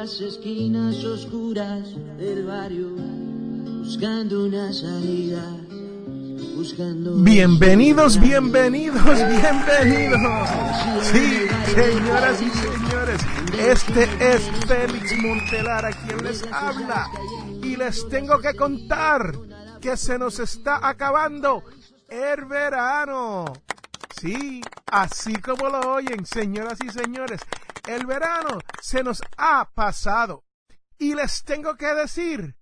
las esquinas oscuras del barrio, buscando una salida, buscando... Bienvenidos, bienvenidos, bienvenidos. Sí, señoras y señores, este es Félix Montelar a quien les habla. Y les tengo que contar que se nos está acabando el verano. Sí, así como lo oyen, señoras y señores, el verano se nos ha pasado. Y les tengo que decir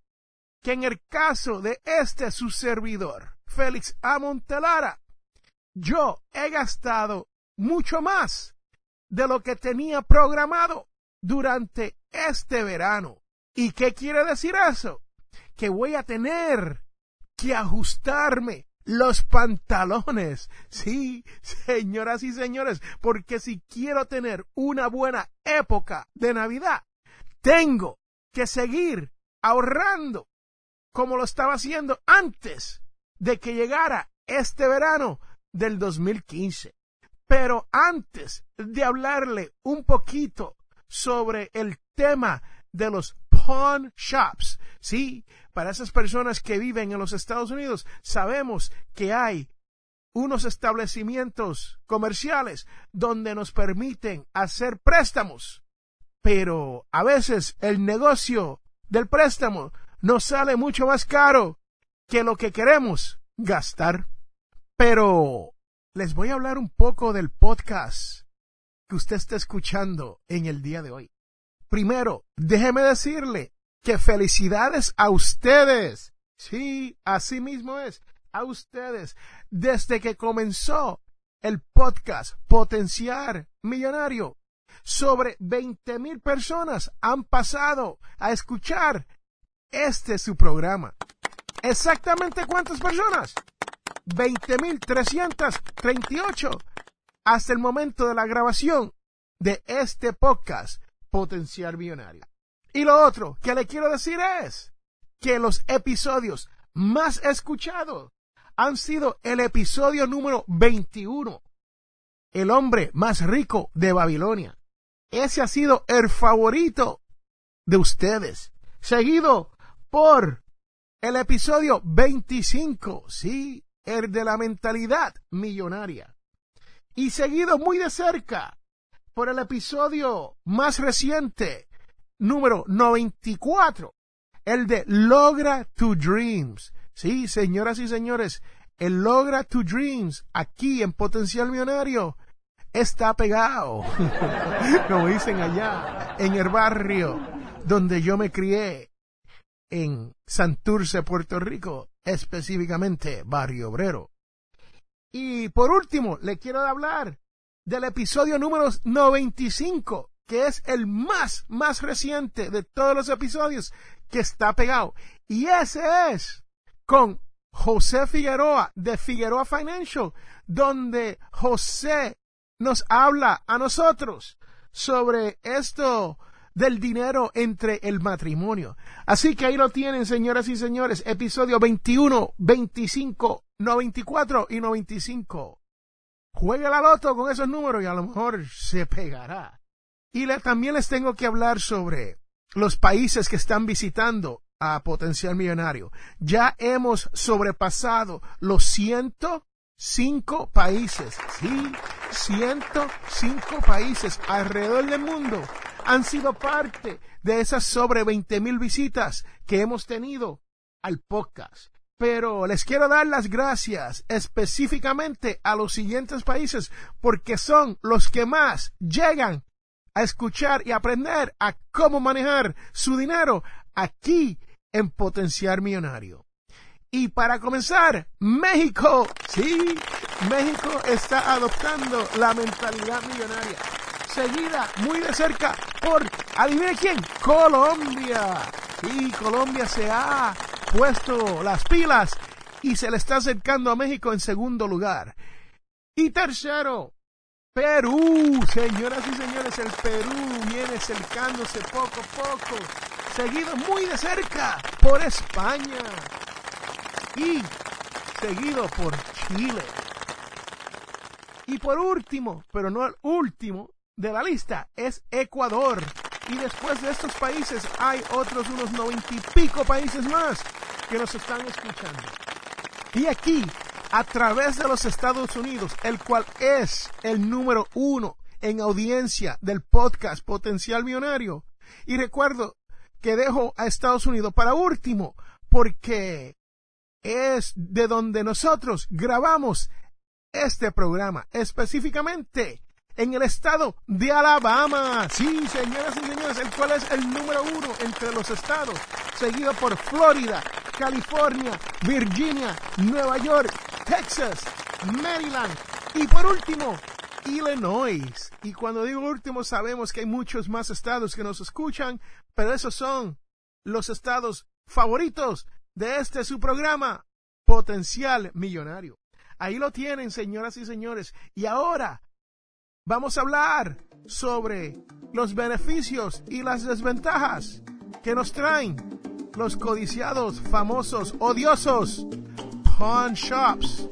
que en el caso de este su servidor, Félix A. Montelara, yo he gastado mucho más de lo que tenía programado durante este verano. ¿Y qué quiere decir eso? Que voy a tener que ajustarme los pantalones. Sí, señoras y señores, porque si quiero tener una buena época de Navidad, tengo que seguir ahorrando como lo estaba haciendo antes de que llegara este verano del 2015. Pero antes de hablarle un poquito sobre el tema de los pawn shops, sí, para esas personas que viven en los Estados Unidos, sabemos que hay unos establecimientos comerciales donde nos permiten hacer préstamos, pero a veces el negocio del préstamo nos sale mucho más caro que lo que queremos gastar. Pero les voy a hablar un poco del podcast que usted está escuchando en el día de hoy. Primero, déjeme decirle que felicidades a ustedes. Sí, así mismo es, a ustedes. Desde que comenzó el podcast Potenciar Millonario, sobre 20 mil personas han pasado a escuchar este su programa. ¿Exactamente cuántas personas? 20.338 hasta el momento de la grabación de este podcast Potenciar Millonario. Y lo otro que le quiero decir es que los episodios más escuchados han sido el episodio número 21, el hombre más rico de Babilonia. Ese ha sido el favorito de ustedes, seguido por el episodio 25, sí, el de la mentalidad millonaria. Y seguido muy de cerca por el episodio más reciente, número 94, el de Logra tu Dreams. Sí, señoras y señores, el Logra tu Dreams aquí en Potencial Millonario está pegado, como dicen allá, en el barrio donde yo me crié, en Santurce, Puerto Rico, específicamente Barrio Obrero. Y por último, le quiero hablar del episodio número 95, que es el más, más reciente de todos los episodios que está pegado. Y ese es con José Figueroa de Figueroa Financial, donde José nos habla a nosotros sobre esto del dinero entre el matrimonio. Así que ahí lo tienen, señoras y señores, episodio 21, 25, 94 y 95. Juegue la loto con esos números y a lo mejor se pegará. Y también les tengo que hablar sobre los países que están visitando a Potencial Millonario. Ya hemos sobrepasado los 105 países, sí, 105 países alrededor del mundo han sido parte de esas sobre 20 mil visitas que hemos tenido al podcast. Pero les quiero dar las gracias específicamente a los siguientes países porque son los que más llegan a escuchar y aprender a cómo manejar su dinero aquí en Potenciar Millonario. Y para comenzar, México. Sí, México está adoptando la mentalidad millonaria. Seguida muy de cerca por, adivine quién, Colombia. Sí, Colombia se ha puesto las pilas y se le está acercando a México en segundo lugar. Y tercero, Perú. Señoras y señores, el Perú viene acercándose poco a poco. Seguido muy de cerca por España y seguido por Chile. Y por último, pero no el último de la lista, es Ecuador. Y después de estos países hay otros unos noventa y pico países más que nos están escuchando. Y aquí, a través de los Estados Unidos, el cual es el número uno en audiencia del podcast Potencial Millonario. Y recuerdo que dejo a Estados Unidos para último, porque es de donde nosotros grabamos este programa, específicamente en el estado de Alabama. Sí, señoras y señores, el cual es el número uno entre los estados, seguido por Florida, California, Virginia, Nueva York, Texas, Maryland y por último, Illinois. Y cuando digo último, sabemos que hay muchos más estados que nos escuchan, pero esos son los estados favoritos de este su programa, Potencial Millonario. Ahí lo tienen, señoras y señores. Y ahora vamos a hablar sobre los beneficios y las desventajas que nos traen los codiciados, famosos, odiosos pawn shops.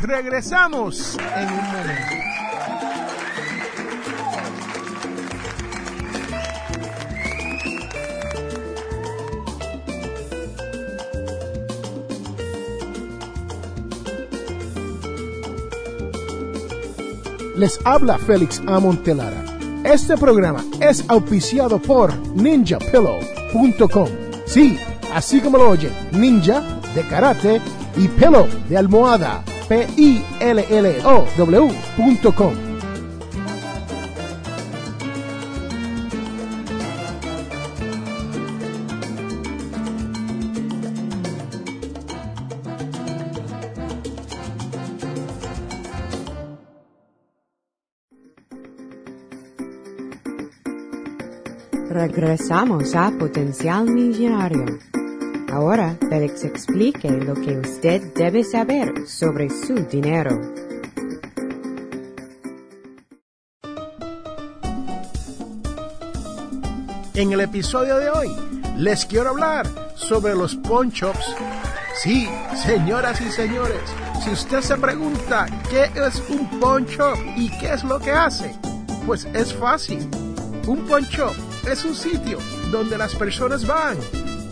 Regresamos en un momento. Les habla Félix Amontelara. Este programa es auspiciado por ninjapillow.com. Sí, así como lo oye, ninja de karate y pillow de almohada. P-I-L-L-O-W.com. Regresamos a Potencial Millonario. Ahora Félix explique lo que usted debe saber sobre su dinero. En el episodio de hoy les quiero hablar sobre los pawn shops. Sí, señoras y señores, si usted se pregunta qué es un pawn shop y qué es lo que hace, pues es fácil. Un pawn shop es un sitio donde las personas van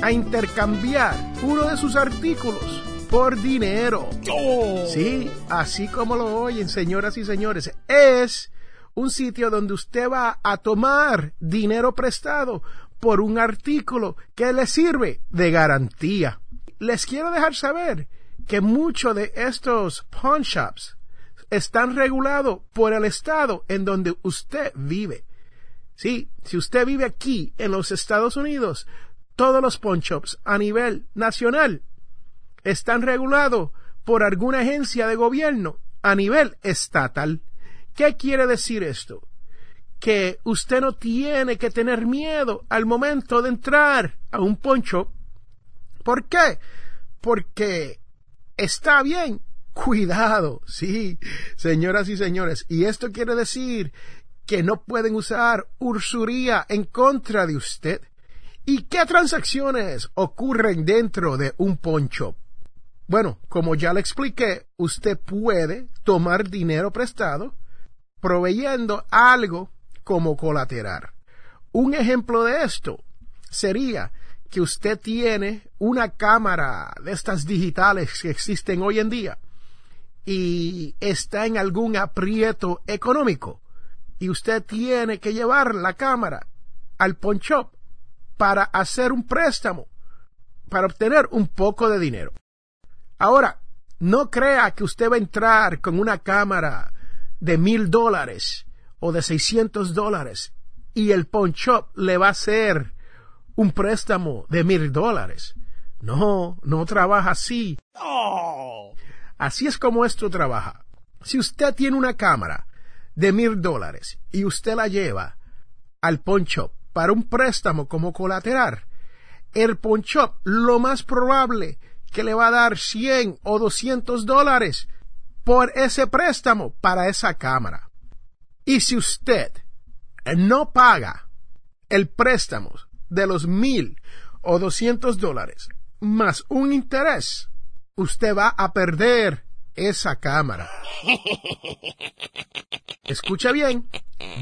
a intercambiar uno de sus artículos por dinero. Sí, así como lo oyen, señoras y señores, es un sitio donde usted va a tomar dinero prestado por un artículo que le sirve de garantía. Les quiero dejar saber que muchos de estos pawn shops están regulados por el estado en donde usted vive. Sí, si usted vive aquí en los Estados Unidos, todos los pawn shops a nivel nacional están regulados por alguna agencia de gobierno a nivel estatal. ¿Qué quiere decir esto? Que usted no tiene que tener miedo al momento de entrar a un pawn shop. ¿Por qué? Porque está bien cuidado, sí, señoras y señores. Y esto quiere decir que no pueden usar ursuría en contra de usted. ¿Y qué transacciones ocurren dentro de un poncho? Bueno, como ya le expliqué, usted puede tomar dinero prestado proveyendo algo como colateral. Un ejemplo de esto sería que usted tiene una cámara de estas digitales que existen hoy en día y está en algún aprieto económico y usted tiene que llevar la cámara al pawn shop para hacer un préstamo, para obtener un poco de dinero. Ahora, no crea que usted va a entrar con una cámara de mil dólares o de 600 dólares y el pawn shop le va a hacer un préstamo de mil dólares. No, no trabaja así. Así es como esto trabaja. Si usted tiene una cámara de mil dólares y usted la lleva al pawn shop para un préstamo como colateral, el pawn shop lo más probable que le va a dar 100 o 200 dólares por ese préstamo para esa cámara. Y si usted no paga el préstamo de los mil o doscientos dólares más un interés, usted va a perder esa cámara. Escucha bien,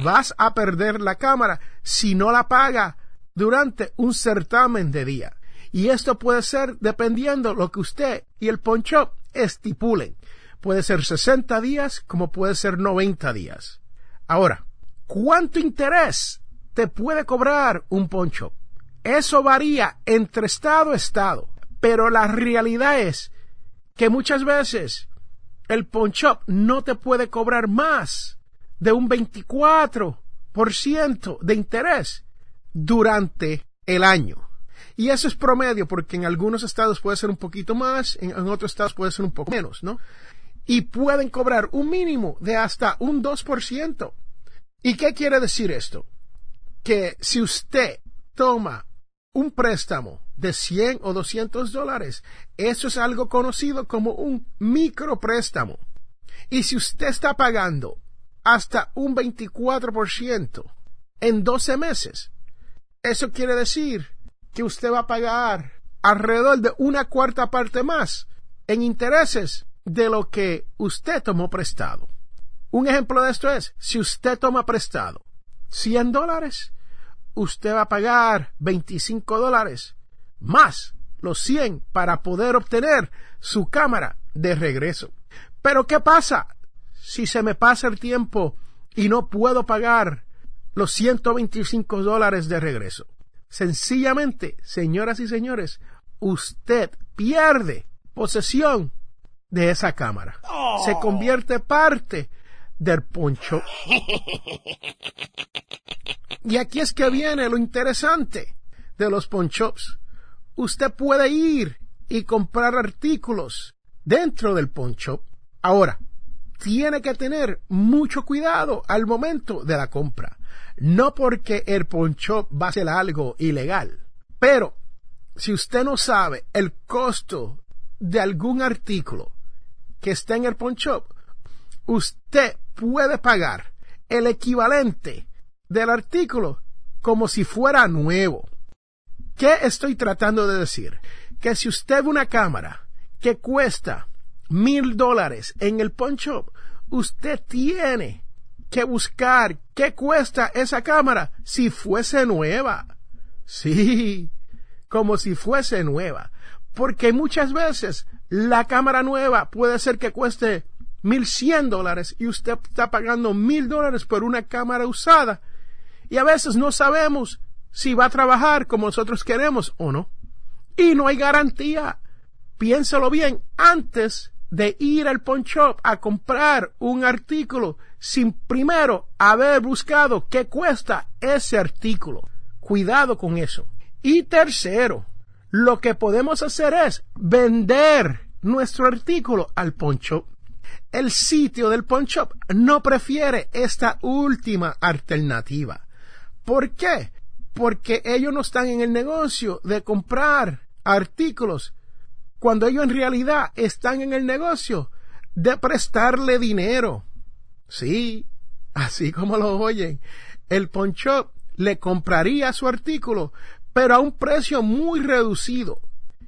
vas a perder la cámara si no la paga durante un certamen de día. Y esto puede ser dependiendo lo que usted y el poncho estipulen. Puede ser 60 días como puede ser 90 días. Ahora, ¿cuánto interés te puede cobrar un poncho? Eso varía entre estado a estado, pero la realidad es que muchas veces el poncho no te puede cobrar más de un 24% de interés durante el año. Y eso es promedio, porque en algunos estados puede ser un poquito más, en, otros estados puede ser un poco menos, ¿no? Y pueden cobrar un mínimo de hasta un 2%. ¿Y qué quiere decir esto? Que si usted toma un préstamo de 100 o 200 dólares, eso es algo conocido como un micropréstamo. Y si usted está pagando hasta un 24% en 12 meses, eso quiere decir que usted va a pagar alrededor de una cuarta parte más en intereses de lo que usted tomó prestado. Un ejemplo de esto es, si usted toma prestado 100 dólares, usted va a pagar 25 dólares más los 100 para poder obtener su cámara de regreso. Pero ¿qué pasa si se me pasa el tiempo y no puedo pagar los 125 dólares de regreso? Sencillamente, señoras y señores, usted pierde posesión de esa cámara. Se convierte parte del poncho. Y aquí es que viene lo interesante de los ponchops. Usted puede ir y comprar artículos dentro del poncho. Ahora, tiene que tener mucho cuidado al momento de la compra. No porque el poncho va a ser algo ilegal, pero si usted no sabe el costo de algún artículo que está en el poncho, usted puede pagar el equivalente del artículo como si fuera nuevo. ¿Qué estoy tratando de decir? Que si usted ve una cámara que cuesta mil dólares en el pawn shop, usted tiene que buscar qué cuesta esa cámara si fuese nueva. Sí, como si fuese nueva. Porque muchas veces la cámara nueva puede ser que cueste mil cien dólares y usted está pagando mil dólares por una cámara usada y a veces no sabemos si va a trabajar como nosotros queremos o no. Y no hay garantía. Piénsalo bien antes de ir al pawn shop a comprar un artículo sin primero haber buscado qué cuesta ese artículo. Cuidado con eso. Y tercero, lo que podemos hacer es vender nuestro artículo al pawn shop. El sitio del pawn shop no prefiere esta última alternativa. ¿Por qué? Porque ellos no están en el negocio de comprar artículos cuando ellos en realidad están en el negocio de prestarle dinero. Sí, así como lo oyen, el poncho le compraría su artículo, pero a un precio muy reducido.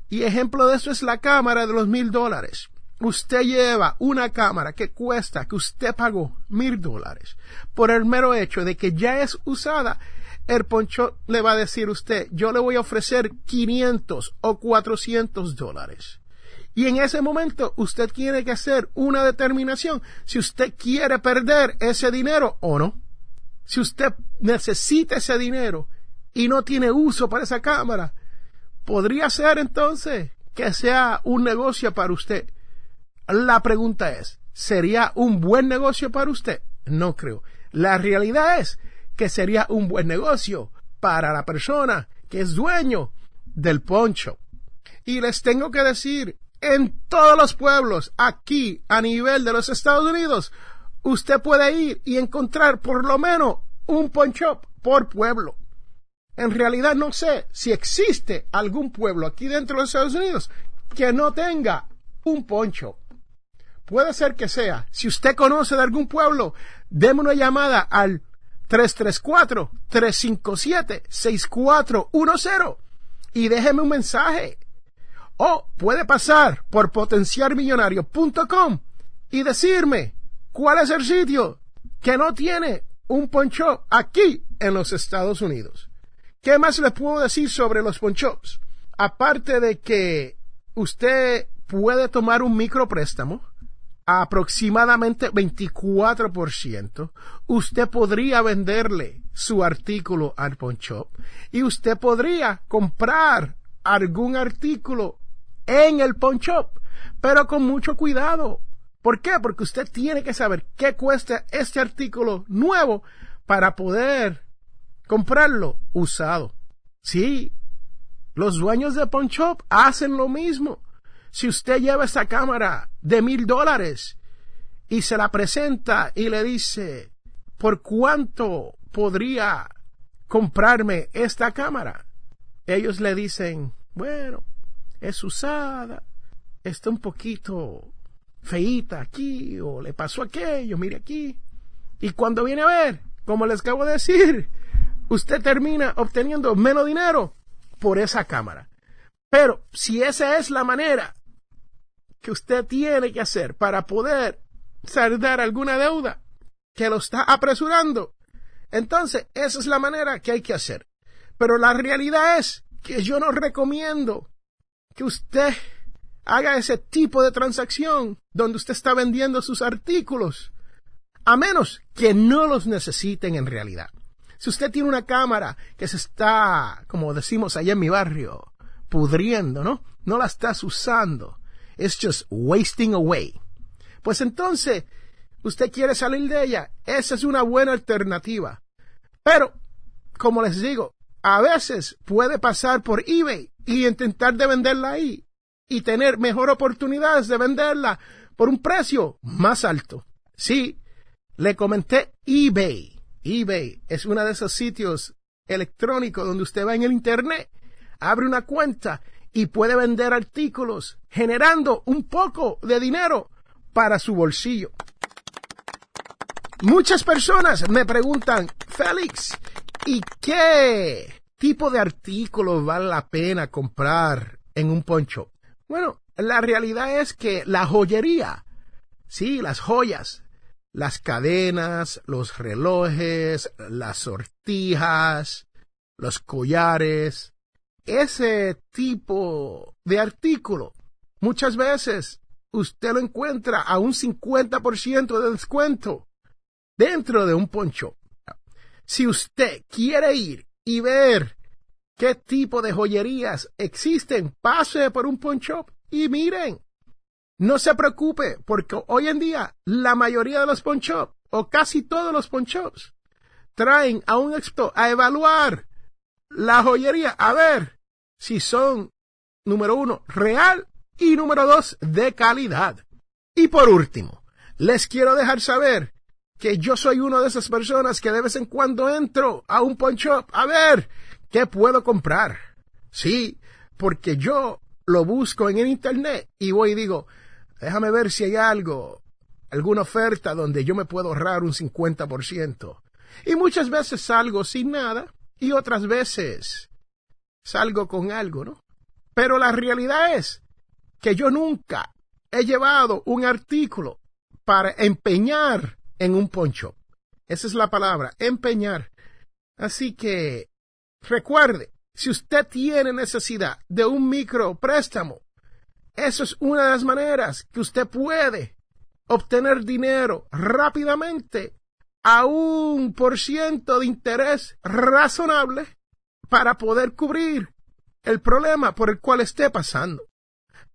Y ejemplo de eso es la cámara de los mil dólares. Usted lleva una cámara que cuesta, que usted pagó mil dólares, por el mero hecho de que ya es usada el poncho le va a decir usted, yo le voy a ofrecer 500 o 400 dólares. Y en ese momento usted tiene que hacer una determinación si usted quiere perder ese dinero o no. Si usted necesita ese dinero y no tiene uso para esa cámara, podría ser entonces que sea un negocio para usted. La pregunta es, ¿sería un buen negocio para usted? No creo. La realidad es que sería un buen negocio para la persona que es dueño del poncho. Y les tengo que decir, en todos los pueblos, aquí a nivel de los Estados Unidos, usted puede ir y encontrar por lo menos un poncho por pueblo. En realidad no sé si existe algún pueblo aquí dentro de los Estados Unidos que no tenga un poncho. Puede ser que sea. Si usted conoce de algún pueblo, déme una llamada al 334-357-6410 y déjeme un mensaje. O puede pasar por potenciarmillonario.com y decirme cuál es el sitio que no tiene un poncho aquí en los Estados Unidos. ¿Qué más les puedo decir sobre los ponchos? Aparte de que usted puede tomar un micropréstamo, aproximadamente 24%, usted podría venderle su artículo al poncho y usted podría comprar algún artículo en el poncho, pero con mucho cuidado. ¿Por qué? Porque usted tiene que saber qué cuesta este artículo nuevo para poder comprarlo usado. Sí, los dueños de Pawn Shop hacen lo mismo. Si usted lleva esta cámara de mil dólares y se la presenta y le dice, ¿por cuánto podría comprarme esta cámara? Ellos le dicen, bueno, es usada, está un poquito feíta aquí, o le pasó aquello, mire aquí. Y cuando viene a ver, como les acabo de decir, usted termina obteniendo menos dinero por esa cámara. Pero si esa es la manera que usted tiene que hacer para poder saldar alguna deuda que lo está apresurando, entonces esa es la manera que hay que hacer. Pero la realidad es que yo no recomiendo que usted haga ese tipo de transacción donde usted está vendiendo sus artículos, a menos que no los necesiten en realidad. Si usted tiene una cámara que se está, como decimos allá en mi barrio, pudriendo, ¿no? No la estás usando. It's just wasting away. Pues entonces, usted quiere salir de ella. Esa es una buena alternativa. Pero, como les digo, a veces puede pasar por eBay y intentar de venderla ahí y tener mejor oportunidades de venderla por un precio más alto. Sí, le comenté eBay eBay es uno de esos sitios electrónicos donde usted va en el Internet, abre una cuenta y puede vender artículos generando un poco de dinero para su bolsillo. Muchas personas me preguntan, Félix, ¿y qué tipo de artículos vale la pena comprar en un poncho? Bueno, la realidad es que la joyería, sí, las joyas, las cadenas, los relojes, las sortijas, los collares, ese tipo de artículo. Muchas veces usted lo encuentra a un 50% de descuento dentro de un poncho. Si usted quiere ir y ver qué tipo de joyerías existen, pase por un poncho y miren. No se preocupe, porque hoy en día la mayoría de los ponchos, o casi todos los ponchos, traen a un experto a evaluar la joyería, a ver si son, número uno, real y número dos, de calidad. Y por último, les quiero dejar saber que yo soy una de esas personas que de vez en cuando entro a un poncho a ver qué puedo comprar. Sí, porque yo lo busco en el internet y voy y digo, Déjame ver si hay algo, alguna oferta donde yo me puedo ahorrar un 50%. Y muchas veces salgo sin nada y otras veces salgo con algo, ¿no? Pero la realidad es que yo nunca he llevado un artículo para empeñar en un poncho. Esa es la palabra, empeñar. Así que recuerde, si usted tiene necesidad de un micro préstamo, eso es una de las maneras que usted puede obtener dinero rápidamente a un por ciento de interés razonable para poder cubrir el problema por el cual esté pasando.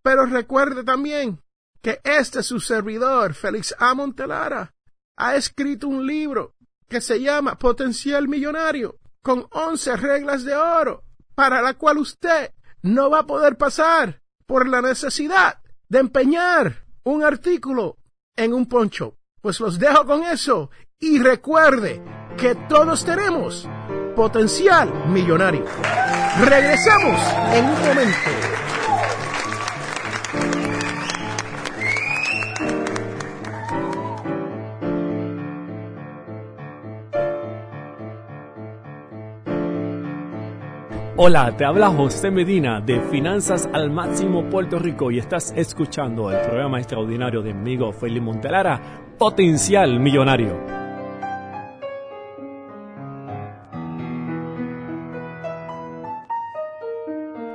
Pero recuerde también que este su servidor, Félix A. Montelara, ha escrito un libro que se llama Potencial Millonario, con once reglas de oro, para la cual usted no va a poder pasar por la necesidad de empeñar un artículo en un poncho. Pues los dejo con eso y recuerde que todos tenemos potencial millonario. Regresamos en un momento. Hola, te habla José Medina de Finanzas al Máximo Puerto Rico y estás escuchando el programa extraordinario de mi amigo Felipe Montelara, Potencial Millonario.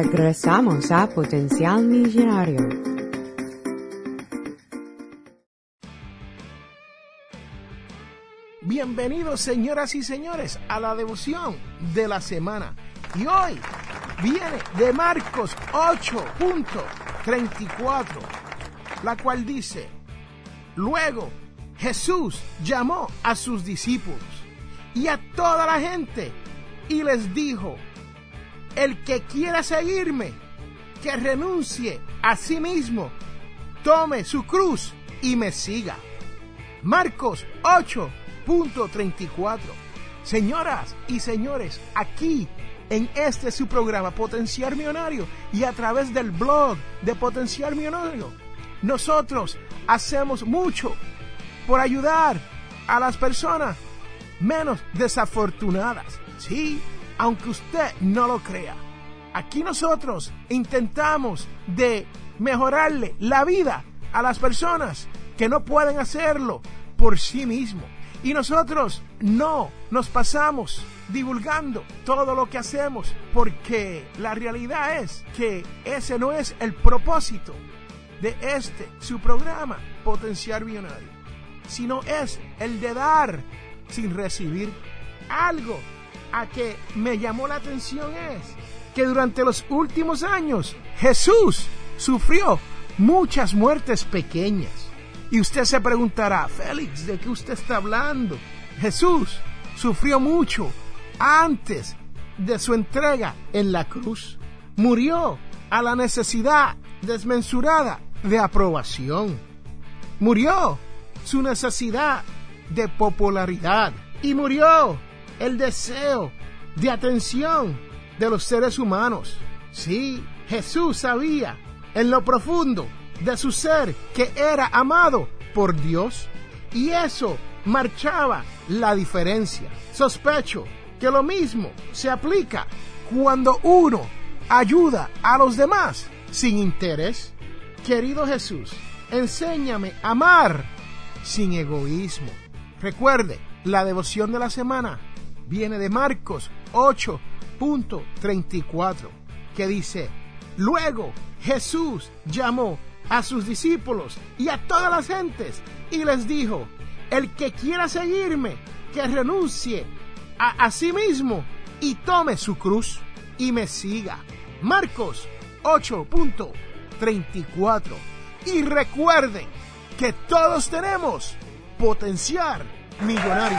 Regresamos a Potencial Millonario. Bienvenidos, señoras y señores, a la devoción de la semana. Y hoy viene de Marcos 8.34, la cual dice, luego Jesús llamó a sus discípulos y a toda la gente y les dijo, el que quiera seguirme, que renuncie a sí mismo, tome su cruz y me siga. Marcos 8, punto 34. Señoras y señores, aquí en este su programa Potenciar Millonario y a través del blog de Potenciar Millonario, nosotros hacemos mucho por ayudar a las personas menos desafortunadas. Sí, aunque usted no lo crea. Aquí nosotros intentamos de mejorarle la vida a las personas que no pueden hacerlo por sí mismos. Y nosotros no nos pasamos divulgando todo lo que hacemos porque la realidad es que ese no es el propósito de este, su programa, Potenciar Millonario, sino es el de dar sin recibir. Algo a que me llamó la atención es que durante los últimos años Jesús sufrió muchas muertes pequeñas y usted se preguntará, Félix, ¿de qué usted está hablando? Jesús sufrió mucho antes de su entrega en la cruz. Murió a la necesidad desmensurada de aprobación. Murió su necesidad de popularidad. Y murió el deseo de atención de los seres humanos. Sí, Jesús sabía en lo profundo de su ser que era amado por Dios y eso marchaba la diferencia. Sospecho que lo mismo se aplica cuando uno ayuda a los demás sin interés. Querido Jesús, enséñame a amar sin egoísmo. Recuerde, la devoción de la semana viene de Marcos 8.34, que dice, luego Jesús llamó a sus discípulos y a todas las gentes y les dijo, el que quiera seguirme, que renuncie a, sí mismo y tome su cruz y me siga. Marcos 8.34. Y recuerden que todos tenemos potencial millonario.